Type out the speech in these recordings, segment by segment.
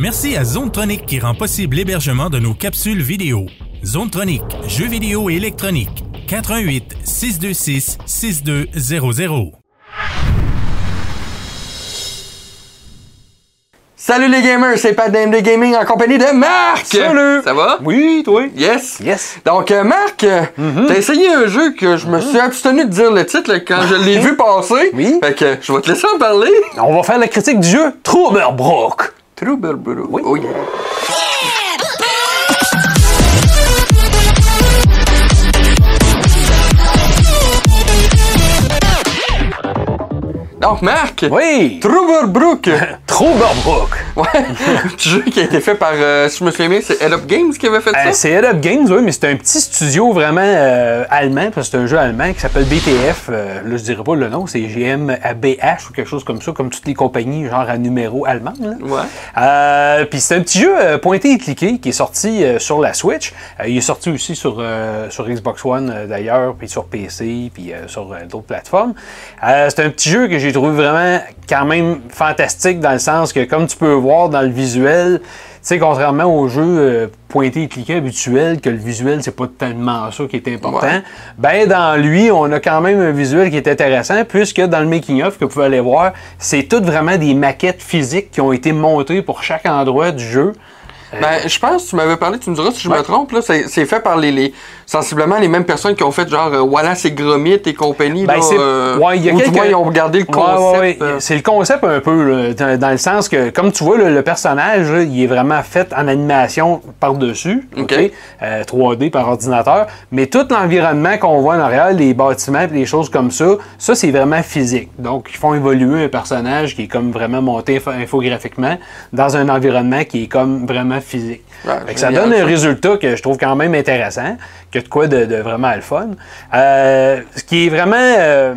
Merci à Zonetronic qui rend possible l'hébergement de nos capsules vidéo. Zonetronic, jeux vidéo et électronique. 88 626 6200. Salut les gamers, c'est Pat d'AMD Gaming en compagnie de Marc! Salut! Ça va? Oui, toi? Yes! Yes. Donc, euh, Marc, euh, t'as essayé un jeu que je me suis abstenu de dire le titre là, quand je l'ai vu passer. Oui. Fait que je vais te laisser en parler. On va faire la critique du jeu Troublebrook. Trouble Bro. Oui. Oh yeah. Donc, Marc, Oui! Troublebrook, Troublebrook. ouais, un petit jeu qui a été fait par, euh, si je me souviens bien, c'est Head Up Games qui avait fait Euh, ça? c'est Head Up Games, oui, mais c'est un petit studio vraiment euh, allemand, parce que c'est un jeu allemand qui s'appelle BTF. euh, là, je dirais pas le nom, c'est GmbH ou quelque chose comme ça, comme toutes les compagnies, genre à numéro allemand. là. Ouais. Puis c'est un petit jeu pointé et cliqué qui est sorti sur la Switch. Il est sorti aussi sur, sur Xbox One d'ailleurs, puis sur PC, puis sur d'autres plateformes. C'est un petit jeu que j'ai trouvé vraiment quand même fantastique dans le sens que comme tu peux voir dans le visuel, tu sais, contrairement aux jeux euh, pointés et cliqués habituels, que le visuel, c'est pas tellement ça qui est important, Ouais. ben dans lui, on a quand même un visuel qui est intéressant, puisque dans le making-of que vous pouvez aller voir, c'est toutes vraiment des maquettes physiques qui ont été montées pour chaque endroit du jeu. Ben, je pense, tu m'avais parlé, tu me diras si je me trompe, là, c'est fait par les, les- sensiblement les mêmes personnes qui ont fait genre euh, Wallace et Gromit et compagnie. Ben, là, euh, ouais, il y a ou du quelques- moins, ils ont regardé le concept. ouais, euh, C'est le concept un peu, là, dans, le sens que, comme tu vois, là, le personnage, il est vraiment fait en animation par-dessus, Ok. ok, euh, 3D par ordinateur, mais tout l'environnement qu'on voit en arrière, les bâtiments, et les choses comme ça, ça c'est vraiment physique. Donc, ils font évoluer un personnage qui est comme vraiment monté info- infographiquement dans un environnement qui est comme vraiment physique. Ouais, ça donne un résultat que je trouve quand même intéressant, que de quoi de, de vraiment le fun. Euh, ce qui est vraiment... euh,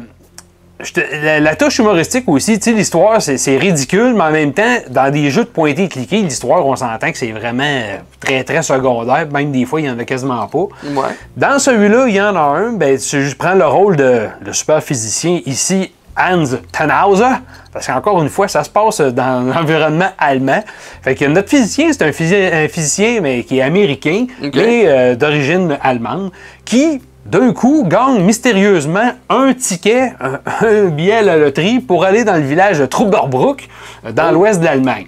te- la, la touche humoristique aussi, tu sais, l'histoire, c'est ridicule, mais en même temps, dans des jeux de pointer et cliquer, l'histoire, on s'entend que c'est vraiment euh, très, très secondaire. Même des fois, il n'y en a quasiment pas. Ouais. Dans celui-là, il y en a un, ben, tu- je prends le rôle de, de super physicien ici, Hans Tannhauser, parce qu'encore une fois, ça se passe dans l'environnement allemand. Fait que notre physicien, c'est un, physi- un physicien mais qui est américain, mais euh, d'origine allemande, qui d'un coup gagne mystérieusement un ticket, un, un billet à la loterie pour aller dans le village de Trubberbrook, dans l'ouest de l'Allemagne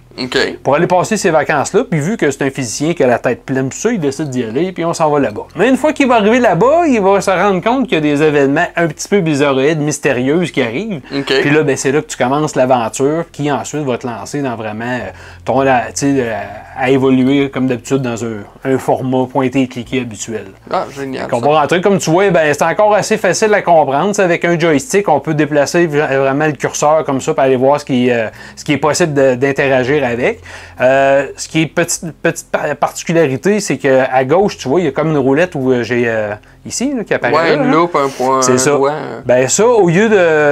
Pour aller passer ces vacances-là. Puis vu que c'est un physicien qui a la tête pleine de ça, il décide d'y aller, puis on s'en va là-bas. Mais une fois qu'il va arriver là-bas, il va se rendre compte qu'il y a des événements un petit peu bizarroïdes, mystérieux qui arrivent. Puis là, ben, c'est là que tu commences l'aventure qui ensuite va te lancer dans vraiment euh, ton, la- euh, à évoluer comme d'habitude dans un, un format pointé et cliqué habituel. Ah, génial. Ça. va rentrer, comme tu vois, ben, c'est encore assez facile à comprendre. C'est avec un joystick, on peut déplacer vraiment le curseur comme ça pour aller voir ce qui, euh, ce qui est possible d'interagir avec. Euh, ce qui est petite, petite par- particularité, c'est qu'à gauche, tu vois, il y a comme une roulette où euh, j'ai euh, ici là, qui apparaît. Ouais, là, une là. loupe, un point. C'est ça. doigt. Ben ça, au lieu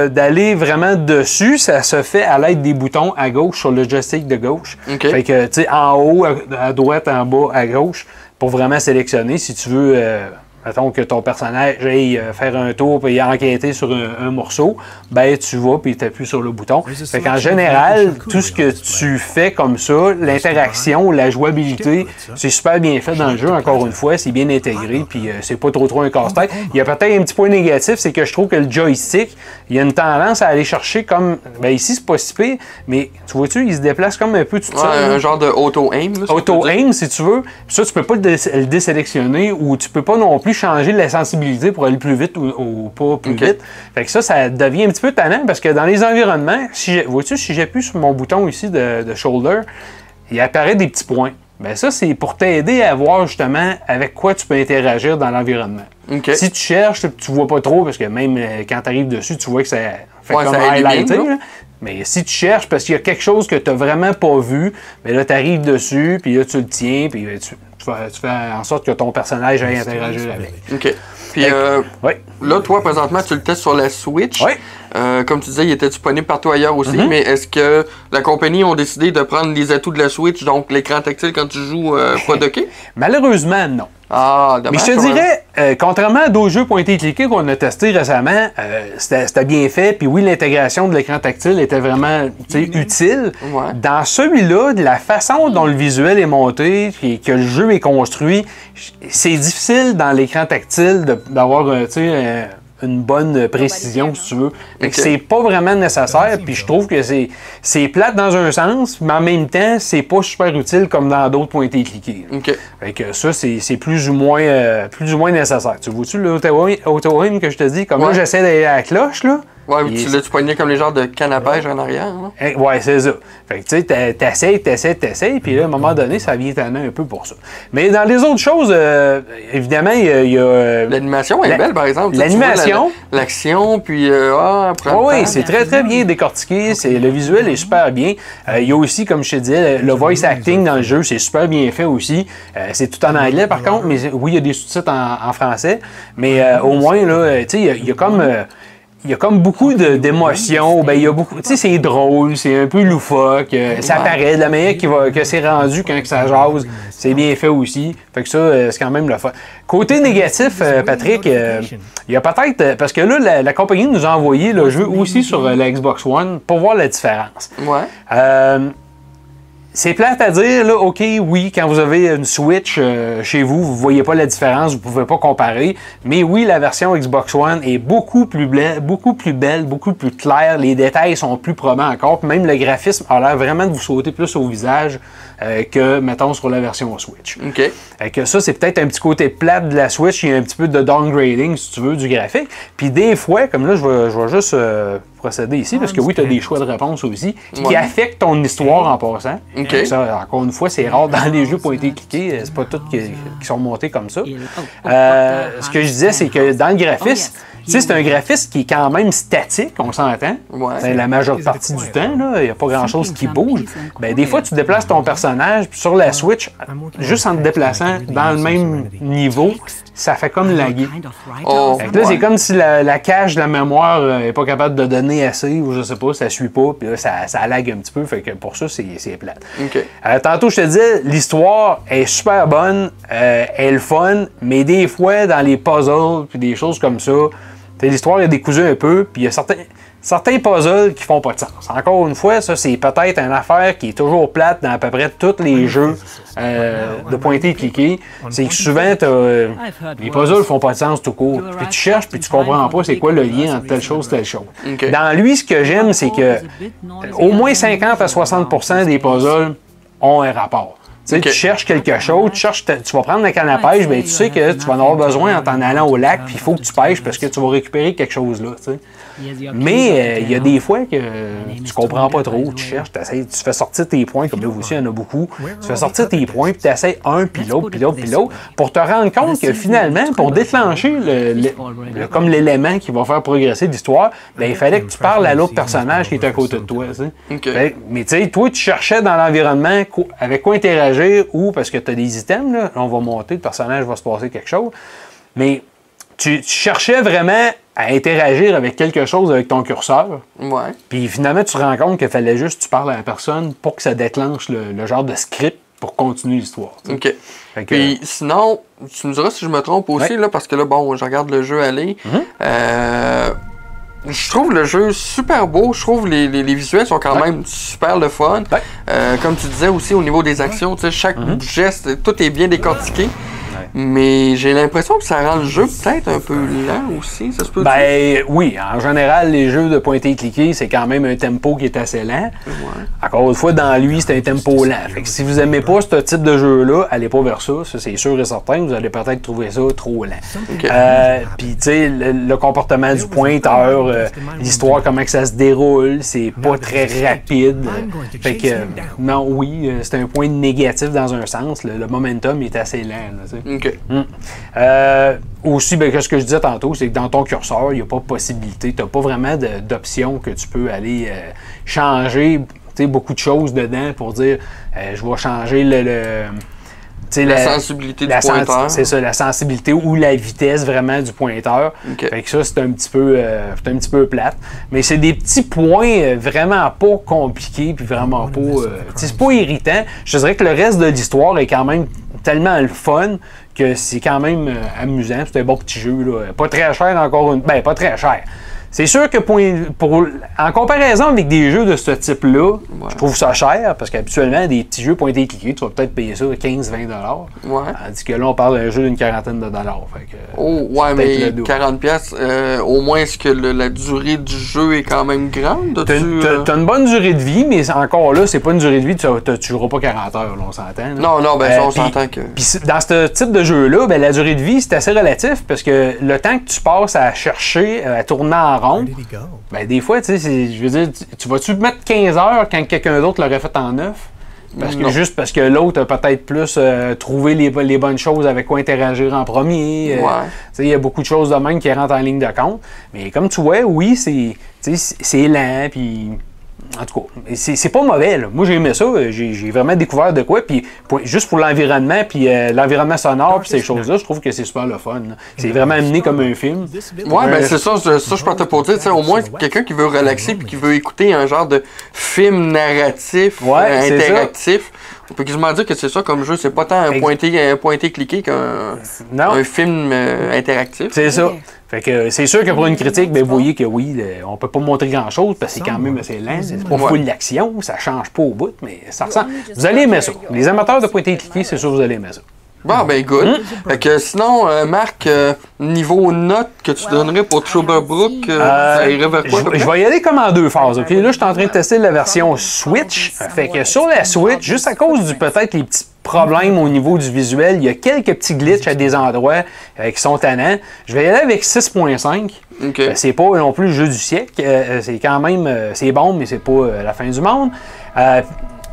d'aller vraiment dessus, ça se fait à l'aide des boutons à gauche sur le joystick de gauche. OK. Fait que, tu sais, en haut, à, à droite, en bas, à gauche, pour vraiment sélectionner si tu veux. euh, Mettons que ton personnage aille euh, faire un tour puis enquêter sur un, un morceau, ben tu vas puis tu appuies sur le bouton. Fait qu'en général, tout ce que tu fais comme ça, l'interaction, la jouabilité, c'est super bien fait dans le jeu, encore une fois, c'est bien intégré, puis euh, c'est pas trop trop un casse-tête. Il y a peut-être un petit point négatif, c'est que je trouve que le joystick, il y a une tendance à aller chercher comme. Ben ici, c'est pas si pire, mais tu vois-tu, il se déplace comme un peu tout Ouais, là. un genre de auto-aim. Auto-aim, si tu veux. Puis ça, tu peux pas le, dé- le désélectionner ou tu peux pas non plus changer la sensibilité pour aller plus vite ou, ou pas plus vite. Fait que ça, ça devient un petit peu tannant parce que dans les environnements, si vois-tu, si j'appuie sur mon bouton ici de, de shoulder, il apparaît des petits points. Ben ça, c'est pour t'aider à voir justement avec quoi tu peux interagir dans l'environnement. Si tu cherches, tu vois pas trop, parce que même euh, quand tu arrives dessus, tu vois que ça fait Ouais, comme ça. Mais si tu cherches, parce qu'il y a quelque chose que tu n'as vraiment pas vu, mais là, tu arrives dessus, puis là, tu le tiens, puis tu, tu fais, tu fais en sorte que ton personnage aille interagir avec. OK. Puis euh, Oui. là, toi, présentement, tu le testes sur la Switch. Ouais. Euh, comme tu disais, il était disponible partout ailleurs aussi. Mhm. Mais est-ce que la compagnie ont décidé de prendre les atouts de la Switch, donc l'écran tactile quand tu joues euh, pas docké? Malheureusement, non. Ah, Mais je te dirais, euh, contrairement à d'autres jeux pointés et cliqués qu'on a testés récemment, euh, c'était c'était bien fait. Puis oui, l'intégration de l'écran tactile était vraiment sais, utile. Ouais. Dans celui-là, de la façon dont le visuel est monté, et que le jeu est construit, c'est difficile dans l'écran tactile d'avoir euh, euh, une bonne précision, si tu veux. Fait que Ok. c'est pas vraiment nécessaire. Puis je trouve que c'est c'est plate dans un sens, mais en même temps, c'est pas super utile comme dans d'autres pointés et cliqués. là. OK. Fait que ça, c'est c'est plus ou moins euh, plus ou moins nécessaire. Tu vois-tu l'auto-aim que je te dis? Comme là, Ouais. j'essaie d'aller à la cloche, là. Ouais, tu tu comme les genres de canne à pêche en arrière. là. Eh, Ouais, c'est ça. Fait que tu sais, t'essayes, t'essayes, t'essayes, puis là, à un moment donné, ça vient tanner un peu pour ça. Mais dans les autres choses, euh, évidemment, il y a. il y a, euh, L'animation est La- belle, par exemple. L'animation- la- L'action, puis euh, ah, le oui, temps. c'est très très bien décortiqué. C'est, le visuel est super bien. Euh, il y a aussi, comme je te disais, le, le voice acting dans le jeu, c'est super bien fait aussi. C'est tout en anglais par contre, mais oui, il y a des sous-titres en, en français. Mais au moins, là, tu sais, il y a- il y, a comme. Il y a comme beaucoup d'émotions. Ben, il y a beaucoup. Tu sais, c'est drôle, c'est un peu loufoque. euh, ça paraît de la manière qu'il va- que c'est rendu quand que ça jase. C'est bien fait aussi. Fait que ça, euh, c'est quand même le fun. Côté négatif, euh, Patrick, il y a peut-être. Parce que là, la, la compagnie nous a envoyé le jeu aussi sur la Xbox One pour voir la différence. Ouais. Euh, c'est plate à dire, là, OK, oui, quand vous avez une Switch euh, chez vous, vous voyez pas la différence, vous pouvez pas comparer. Mais oui, la version Xbox One est beaucoup plus, belle, beaucoup plus belle, beaucoup plus claire. Les détails sont plus probants encore. Puis même le graphisme a l'air vraiment de vous sauter plus au visage euh, que, mettons, sur la version Switch. OK. Fait que ça, c'est peut-être un petit côté plate de la Switch. Il y a un petit peu de downgrading, si tu veux, du graphique. Puis des fois, comme là, je vais, je vais juste euh, procéder ici, parce que oui, tu as des choix de réponse aussi, qui Ouais. affectent ton histoire en passant. Ça, encore une fois, c'est rare dans les jeux pointés et cliqués. C'est pas tous qui, qui sont montés comme ça. Euh, ce que je disais, c'est que dans le graphisme, tu sais, c'est un graphisme qui est quand même statique, on s'entend. Ouais. C'est la majeure partie du temps, là, il n'y a pas grand-chose qui bouge. Ben, des fois, tu déplaces ton personnage, puis sur la Switch, juste en te déplaçant dans le même niveau, ça fait comme laguer. Oh. Fait que là, c'est comme si la, la cache de la mémoire n'est pas capable de donner assez, ou je sais pas, ça suit pas, puis là, ça, ça lag un petit peu. Fait que pour ça, c'est c'est plate. Euh, tantôt, je te disais, l'histoire est super bonne, euh, elle est le fun, mais des fois, dans les puzzles, puis des choses comme ça, l'histoire est décousue un peu, puis il y a certains, certains puzzles qui font pas de sens. Encore une fois, ça, c'est peut-être une affaire qui est toujours plate dans à peu près tous les jeux euh, de pointer et cliquer. C'est que souvent, t'as, les puzzles font pas de sens tout court. Puis tu cherches, puis tu comprends pas c'est quoi le lien entre telle chose telle chose. Dans lui, ce que j'aime, c'est que au moins 50 à 60% des puzzles ont un rapport. Tu sais, tu cherches quelque chose, tu, cherches, tu vas prendre la canne à pêche, ben, tu sais que tu vas en avoir besoin en t'en allant au lac, puis il faut que tu pêches parce que tu vas récupérer quelque chose là. Mais euh, il y a des fois que tu comprends pas trop, tu cherches, tu fais sortir tes points, comme là aussi, il y en a beaucoup. Tu fais sortir tes points, puis tu essaies un, puis l'autre, puis l'autre, puis l'autre, pour te rendre compte que finalement, pour déclencher le, le- le- comme l'élément qui va faire progresser l'histoire, ben, il fallait que tu parles à l'autre personnage qui est à côté de toi. mais tu sais, toi, tu cherchais dans l'environnement avec quoi interagir ou parce que tu as des items, là, on va monter, le personnage va se passer quelque chose. Mais tu, tu cherchais vraiment à interagir avec quelque chose avec ton curseur. Ouais. Puis finalement, tu te rends compte qu'il fallait juste que tu parles à la personne pour que ça déclenche le, le genre de script pour continuer l'histoire. OK. Que- Puis sinon, tu me diras si je me trompe aussi, Ouais. là, parce que là, bon, je regarde le jeu aller. Euh, je trouve le jeu super beau. Je trouve les, les, les visuels sont quand Ouais. même super le fun. Ouais. Euh, comme tu disais aussi au niveau des actions, tu sais, chaque geste, tout est bien décortiqué. Mais j'ai l'impression que ça rend le jeu peut-être un peu lent aussi. Ça se peut Ben oui, en général, les jeux de pointer et cliquer, c'est quand même un tempo qui est assez lent. Encore une fois, dans lui, c'est un tempo lent. Fait que si vous aimez pas ce type de jeu-là, allez pas vers ça. Ça, c'est sûr et certain. Vous allez peut-être trouver ça trop lent. Euh, Puis, tu sais, le, le comportement du pointeur, euh, l'histoire, comment que ça se déroule, c'est pas très rapide. Fait que, euh, non, oui, euh, c'est un point négatif dans un sens. Le, le momentum est assez lent. là, tu sais. OK. Euh, aussi, ben, que ce que je disais tantôt, c'est que dans ton curseur, il n'y a pas de possibilité. Tu n'as pas vraiment d'options que tu peux aller euh, changer beaucoup de choses dedans pour dire euh, je vais changer le. La sensibilité du la pointeur. C'est ça, la sensibilité ou la vitesse vraiment du pointeur. Ok. Fait que ça, c'est un petit peu euh, c'est un petit peu plate. Mais c'est des petits points vraiment pas compliqués puis vraiment pas. euh, c'est pas irritant. Je dirais que le reste de l'histoire est quand même tellement le fun que c'est quand même euh, amusant. C'est un bon petit jeu. Là. Pas très cher encore une. Ben, pas très cher. C'est sûr que pour, pour- en comparaison avec des jeux de ce type-là, je trouve ça cher parce qu'habituellement, des petits jeux pointés et cliqués, tu vas peut-être payer ça 15-20 Ouais. Tandis que là, on parle d'un jeu d'une quarantaine de dollars. Fait que, Oh, ouais, mais double. 40$, piastres, euh, au moins, est-ce que le- la durée du jeu est quand même grande? T'as t'as- euh, une bonne durée de vie, mais encore là, c'est pas une durée de vie, tu ne tueras pas 40 heures, là, on s'entend. Non, non, ben ça, on s'entend que... Dans ce type de jeu-là, ben, la durée de vie, c'est assez relatif parce que le temps que tu passes à chercher, euh, à tourner en rond, ben, des fois, tu sais, je veux dire, tu, tu vas-tu mettre 15 heures quand quelqu'un d'autre l'aurait fait en 9? Parce que, Non. juste parce que l'autre a peut-être plus euh, trouvé les, les bonnes choses avec quoi interagir en premier. euh, Ouais. tu sais, Il y a beaucoup de choses de même qui rentrent en ligne de compte. Mais comme tu vois, oui, c'est lent, puis en tout cas, c'est c'est pas mauvais. là. Moi, j'ai aimé ça. J'ai j'ai vraiment découvert de quoi. Puis pour- juste pour l'environnement, puis euh, l'environnement sonore, puis ces choses-là, je trouve que c'est super le fun. là. C'est vraiment amené comme un film. Ouais, ben Euh, c'est ça, je- ça je partais pour dire, tu sais, au moins quelqu'un qui veut relaxer puis qui veut écouter un genre de film narratif, Ouais, euh, interactif. On peut quasiment dire que c'est ça comme jeu, c'est pas tant un Ex- pointé, un pointé cliqué qu'un un film euh, interactif. C'est ça. Fait que c'est sûr que pour une critique, ben, vous voyez que oui, le- on peut pas montrer grand chose parce que c'est quand même assez lent. C'est pas Ouais. full d'action, ça change pas au bout, mais ça ressemble. Vous allez aimer ça. Les amateurs de pointer et cliquer, c'est sûr que vous allez aimer ça. Bon, ben good. Hum. Fait que sinon, euh, Marc, euh, niveau note que tu donnerais pour Troublebrook, euh, Euh, ça irait vers quoi? je, vais y aller comme en deux phases. OK? Là, je suis en train de tester la version Switch. Fait que sur la Switch, juste à cause du peut-être les petits problèmes au niveau du visuel, il y a quelques petits glitches à des endroits euh, qui sont tannants. Je vais y aller avec 6.5. Ok. Euh, C'est pas non plus le jeu du siècle. Euh, c'est quand même euh, c'est bon, mais c'est pas euh, la fin du monde.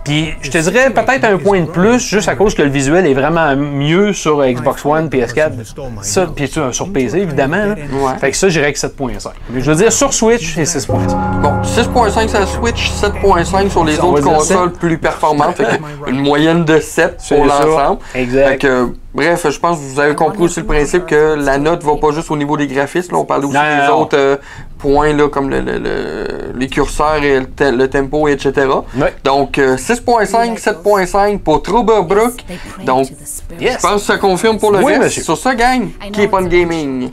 Puis je te dirais peut-être un point de plus, juste à cause que le visuel est vraiment mieux sur Xbox One, PS4, ça, puis sur, sur PC évidemment. là. Ouais. Fait que ça, j'irais avec 7.5. Mais je veux dire, sur Switch, c'est 6.5. Bon, 6.5 sur la Switch, 7.5 sur les autres consoles plus performantes. Fait que une moyenne de 7 C'est pour ça. l'ensemble. Exact. Fait que, bref, je pense que vous avez compris aussi le principe que la note va pas juste au niveau des graphismes. Là, on parle aussi Non, des non, autres euh, points là, comme le, le- le- les curseurs et le, te- le tempo, etc. Donc, euh, 6.5, 7.5 pour Troublebrook. Donc, Yes. je pense que ça confirme pour le Oui, reste. monsieur. Sur ça, gang, keep on gaming.